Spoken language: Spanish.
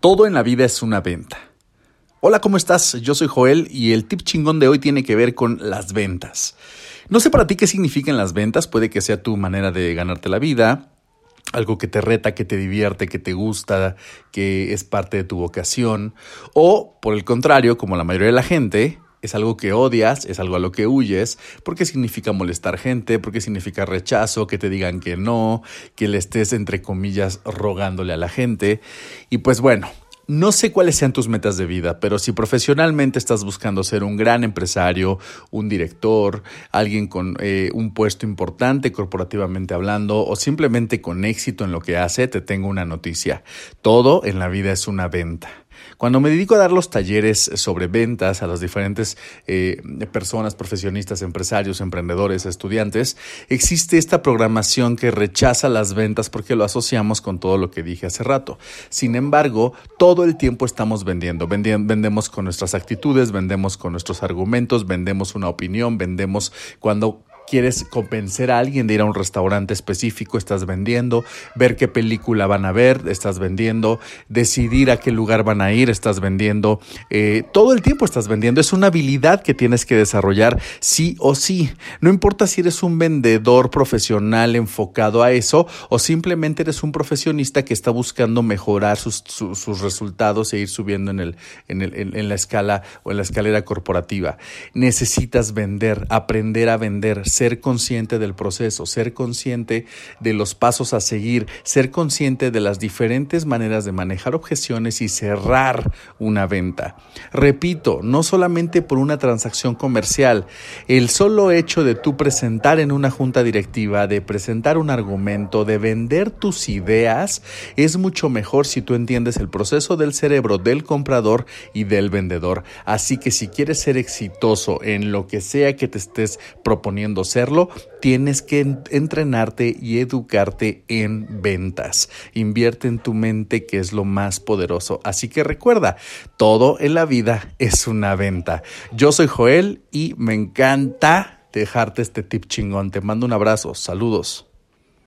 Todo en la vida es una venta. Hola, ¿cómo estás? Yo soy Joel y el tip chingón de hoy tiene que ver con las ventas. No sé para ti qué significan las ventas, puede que sea tu manera de ganarte la vida, algo que te reta, que te divierte, que te gusta, que es parte de tu vocación, o por el contrario, como la mayoría de la gente, es algo que odias, es algo a lo que huyes, porque significa molestar gente, porque significa rechazo, que te digan que no, que le estés entre comillas rogándole a la gente. Y pues bueno, no sé cuáles sean tus metas de vida, pero si profesionalmente estás buscando ser un gran empresario, un director, alguien con eh, un puesto importante corporativamente hablando o simplemente con éxito en lo que hace, te tengo una noticia. Todo en la vida es una venta. Cuando me dedico a dar los talleres sobre ventas a las diferentes eh, personas, profesionistas, empresarios, emprendedores, estudiantes, existe esta programación que rechaza las ventas porque lo asociamos con todo lo que dije hace rato. Sin embargo, todo el tiempo estamos vendiendo. Vendemos con nuestras actitudes, vendemos con nuestros argumentos, vendemos una opinión, vendemos cuando quieres convencer a alguien de ir a un restaurante específico, estás vendiendo, ver qué película van a ver, estás vendiendo, decidir a qué lugar van a ir, estás vendiendo, eh, todo el tiempo estás vendiendo, es una habilidad que tienes que desarrollar sí o sí, no importa si eres un vendedor profesional enfocado a eso o simplemente eres un profesionista que está buscando mejorar sus, resultados e ir subiendo en, la escala o en la escalera corporativa. Necesitas vender, aprender a vender, ser consciente del proceso, ser consciente de los pasos a seguir, ser consciente de las diferentes maneras de manejar objeciones y cerrar una venta. Repito, no solamente por una transacción comercial, el solo hecho de tú presentar en una junta directiva, de presentar un argumento, de vender tus ideas, es mucho mejor si tú entiendes el proceso del cerebro del comprador y del vendedor. Así que si quieres ser exitoso en lo que sea que te estés proponiendo tienes que entrenarte y educarte en ventas. Invierte en tu mente, que es lo más poderoso. Así que recuerda, todo en la vida es una venta. Yo soy Joel y me encanta dejarte este tip chingón. Te mando un abrazo. Saludos.